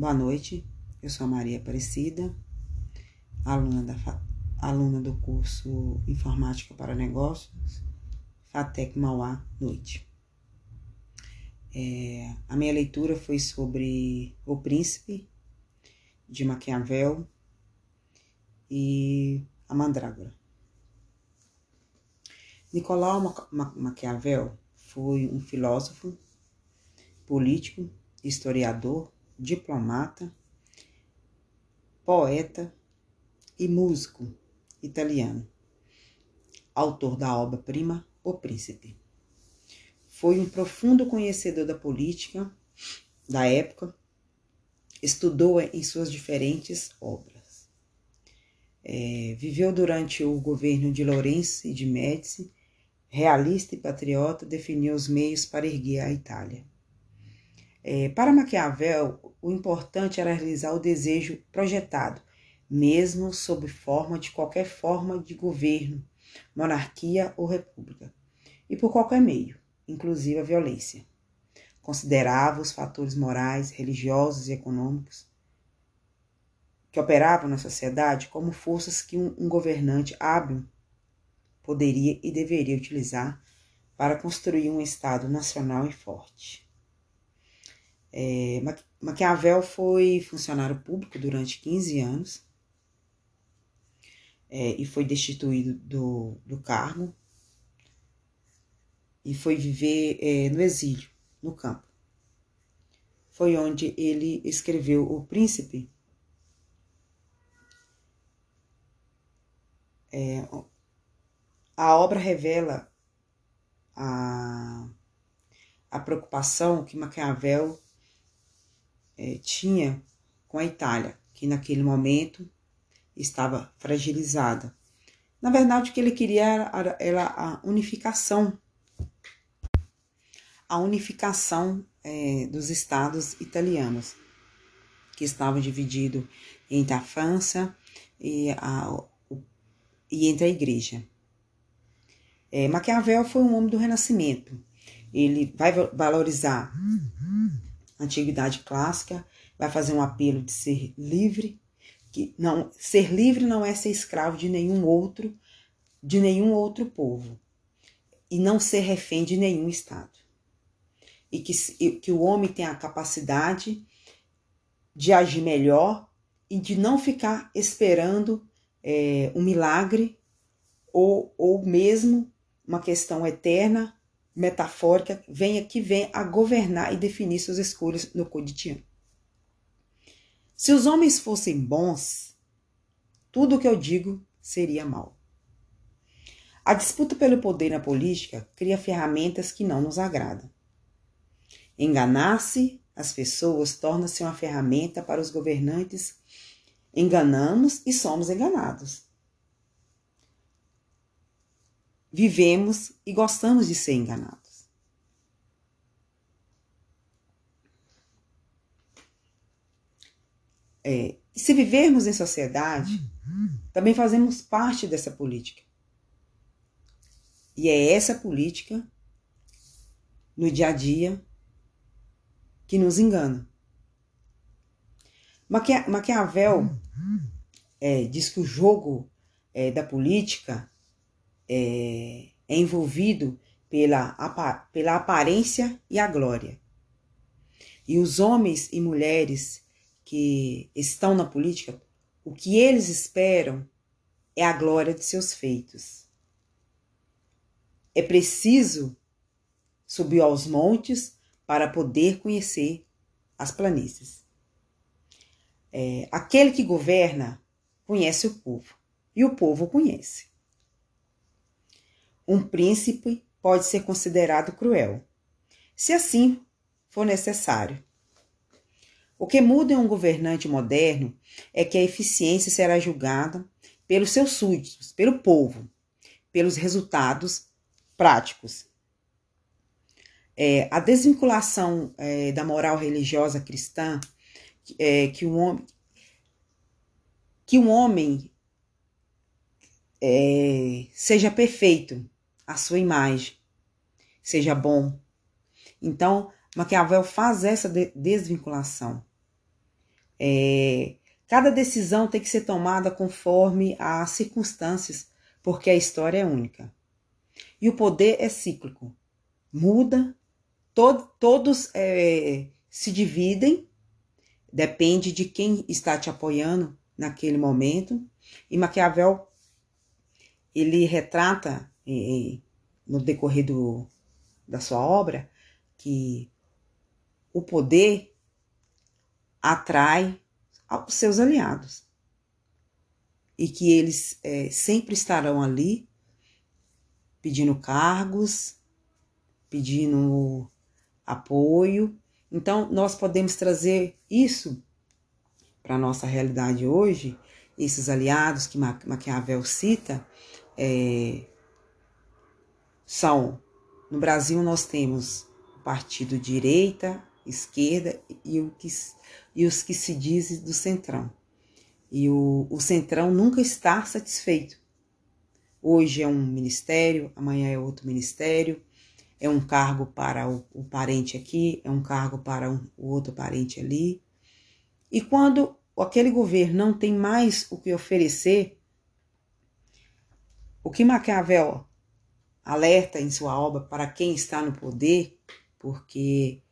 Boa noite, eu sou a Maria Aparecida, aluna, da, aluna do curso Informática para Negócios, FATEC Mauá, noite. É, a minha leitura foi sobre O Príncipe, de Maquiavel, e a Mandrágora. Nicolau Maquiavel foi um filósofo, político, historiador, diplomata, poeta e músico italiano, autor da obra-prima O Príncipe. Foi um profundo conhecedor da política da época, estudou em suas diferentes obras. É, viveu durante o governo de Lourenço de Médici, realista e patriota, definiu os meios para erguer a Itália. É, para Maquiavel, o importante era realizar o desejo projetado, mesmo sob forma de qualquer forma de governo, monarquia ou república, e por qualquer meio, inclusive a violência. Considerava os fatores morais, religiosos e econômicos que operavam na sociedade como forças que um, um governante hábil poderia e deveria utilizar para construir um Estado nacional e forte. É, Maquiavel foi funcionário público durante 15 anos é, e foi destituído do, do cargo e foi viver é, no exílio, no campo. Foi onde ele escreveu O Príncipe. É, a obra revela a, a preocupação que Maquiavel é, tinha com a Itália, que naquele momento estava fragilizada. Na verdade, o que ele queria era, era a unificação, a unificação é, dos estados italianos, que estavam divididos entre a França e, a, e entre a Igreja. É, Maquiavel foi um homem do Renascimento. Ele vai valorizar antiguidade clássica, vai fazer um apelo de ser livre, que não ser livre não é ser escravo de nenhum outro, de nenhum outro povo, e não ser refém de nenhum estado. E que, que o homem tem a capacidade de agir melhor e de não ficar esperando é, um milagre ou, ou mesmo uma questão eterna metafórica venha que vem a governar e definir suas escolhas no cotidiano. Se os homens fossem bons, tudo o que eu digo seria mal. A disputa pelo poder na política cria ferramentas que não nos agradam. Enganar-se as pessoas torna-se uma ferramenta para os governantes. Enganamos e somos enganados. Vivemos e gostamos de ser enganados. É, se vivermos em sociedade, também fazemos parte dessa política. E é essa política, no dia a dia, que nos engana. Maquiavel é, diz que o jogo é, da política é, é envolvido pela, pela aparência e a glória. E os homens e mulheres que estão na política, o que eles esperam é a glória de seus feitos. É preciso subir aos montes para poder conhecer as planícies. É, aquele que governa conhece o povo e o povo conhece. Um príncipe pode ser considerado cruel, se assim for necessário. O que muda em um governante moderno é que a eficiência será julgada pelos seus súditos, pelo povo, pelos resultados práticos. É, a desvinculação é, da moral religiosa cristã, é, que um homem, que um homem é, seja perfeito, a sua imagem, seja bom. Então, Maquiavel faz essa desvinculação. É, cada decisão tem que ser tomada conforme as circunstâncias, porque a história é única. E o poder é cíclico, muda, to todos é, se dividem, depende de quem está te apoiando naquele momento. E Maquiavel ele retrata no decorrer do, da sua obra que o poder atrai os seus aliados e que eles é, sempre estarão ali pedindo cargos, pedindo apoio. Então, nós podemos trazer isso para a nossa realidade hoje, esses aliados que Maquiavel cita, é, são, no Brasil nós temos o partido direita, esquerda e, o que, e os que se dizem do centrão. E o, o centrão nunca está satisfeito. Hoje é um ministério, amanhã é outro ministério, é um cargo para o, o parente aqui, é um cargo para um, o outro parente ali. E quando aquele governo não tem mais o que oferecer, o que Maquiavel alerta em sua obra para quem está no poder, porque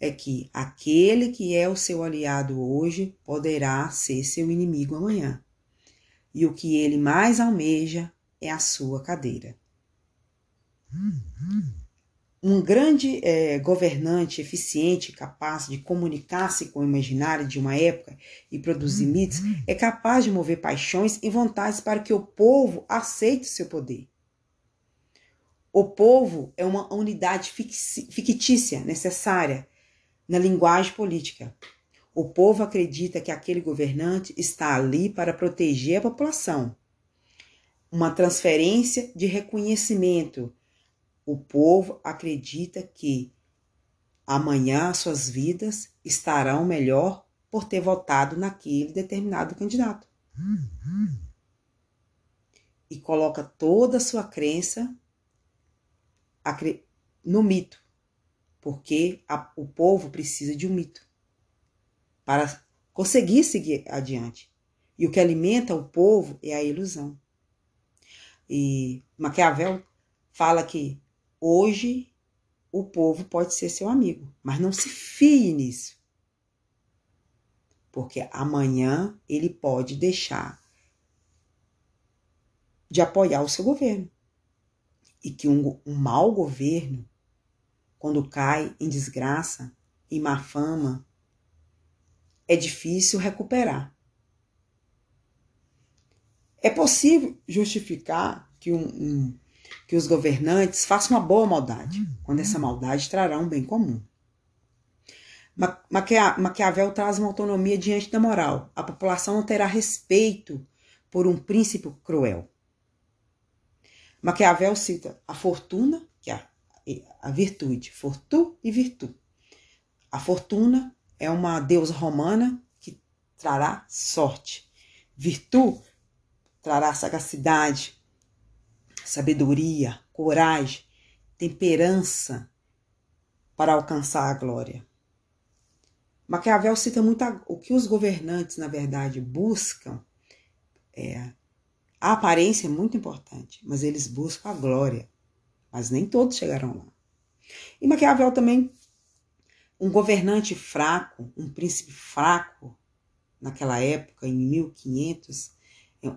é que aquele que é o seu aliado hoje poderá ser seu inimigo amanhã. E o que ele mais almeja é a sua cadeira. Um grande é, governante eficiente, capaz de comunicar-se com o imaginário de uma época e produzir mitos, é capaz de mover paixões e vontades para que o povo aceite seu poder. O povo é uma unidade fictícia necessária na linguagem política. O povo acredita que aquele governante está ali para proteger a população. Uma transferência de reconhecimento. O povo acredita que amanhã suas vidas estarão melhor por ter votado naquele determinado candidato. E coloca toda a sua crença no mito porque a, o povo precisa de um mito para conseguir seguir adiante. E o que alimenta o povo é a ilusão. E Maquiavel fala que hoje o povo pode ser seu amigo, mas não se fie nisso. Porque amanhã ele pode deixar de apoiar o seu governo. E que um, um mau governo quando cai em desgraça, em má fama, é difícil recuperar. É possível justificar que, um, um, que os governantes façam uma boa maldade, quando essa maldade trará um bem comum. Maquiavel traz uma autonomia diante da moral. A população não terá respeito por um príncipe cruel. Maquiavel cita a fortuna, que é a virtude, fortu e virtu. A fortuna é uma deusa romana que trará sorte. Virtu trará sagacidade, sabedoria, coragem, temperança para alcançar a glória. Maquiavel cita muito o que os governantes, na verdade, buscam. É, a aparência é muito importante, mas eles buscam a glória, mas nem todos chegarão lá. E Maquiavel também, um governante fraco, um príncipe fraco, naquela época, em 1500, é,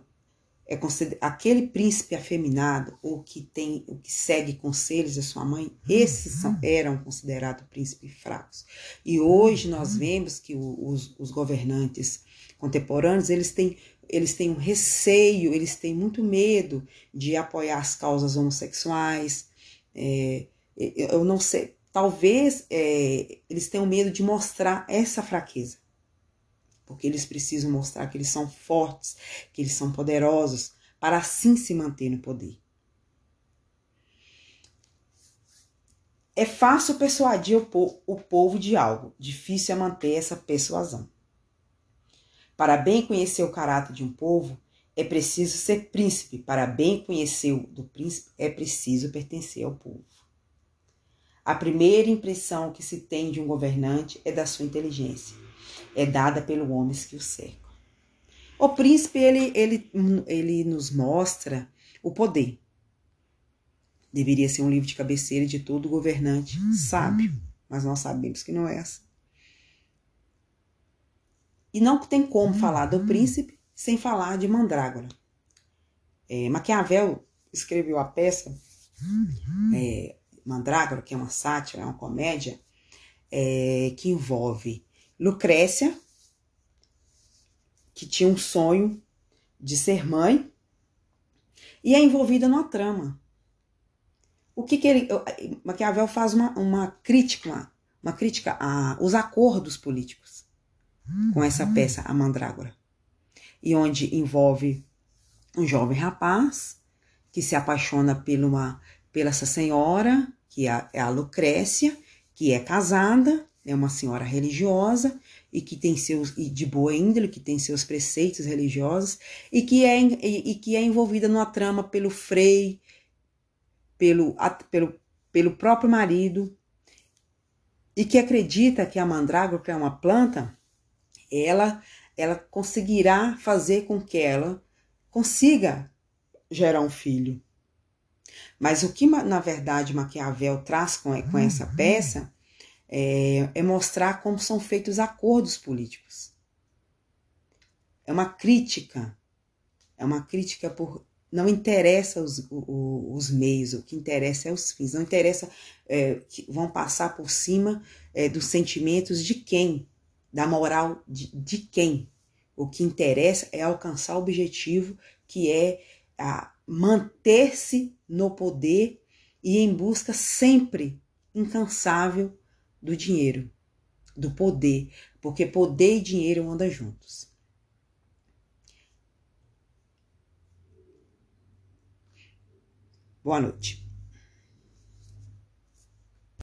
é aquele príncipe afeminado ou que tem o que segue conselhos da sua mãe, esses são, eram considerados príncipes fracos. E hoje nós vemos que os, os governantes contemporâneos eles têm eles têm um receio, eles têm muito medo de apoiar as causas homossexuais, é, eu não sei, talvez é, eles tenham medo de mostrar essa fraqueza. Porque eles precisam mostrar que eles são fortes, que eles são poderosos, para assim se manter no poder. É fácil persuadir o, po o povo de algo, difícil é manter essa persuasão. Para bem conhecer o caráter de um povo, é preciso ser príncipe. Para bem conhecer o do príncipe, é preciso pertencer ao povo. A primeira impressão que se tem de um governante é da sua inteligência. é dada pelo homens que o cercam. O príncipe ele, ele, ele nos mostra o poder. Deveria ser um livro de cabeceira de todo governante sábio, mas nós sabemos que não é assim. E não tem como falar do príncipe sem falar de Mandrágora. É, Maquiavel escreveu a peça é, Mandrágora, que é uma sátira, é uma comédia, é, que envolve Lucrécia, que tinha um sonho de ser mãe, e é envolvida numa trama. O que, que ele. Maquiavel faz uma, uma crítica, uma, uma crítica aos acordos políticos com essa peça, A Mandrágora. E onde envolve um jovem rapaz que se apaixona por uma, pela essa senhora, que é a, é a Lucrécia, que é casada, é uma senhora religiosa e que tem seus e de boa índole, que tem seus preceitos religiosos e que é e, e que é envolvida numa trama pelo frei, pelo, pelo, pelo próprio marido e que acredita que a mandrágora, é uma planta, ela ela conseguirá fazer com que ela consiga gerar um filho. Mas o que, na verdade, Maquiavel traz com, com essa uhum. peça é, é mostrar como são feitos acordos políticos. É uma crítica, é uma crítica por. Não interessa os, os, os meios, o que interessa é os fins. Não interessa é, que vão passar por cima é, dos sentimentos de quem, da moral de, de quem. O que interessa é alcançar o objetivo que é manter-se no poder e em busca sempre incansável do dinheiro, do poder, porque poder e dinheiro andam juntos. Boa noite.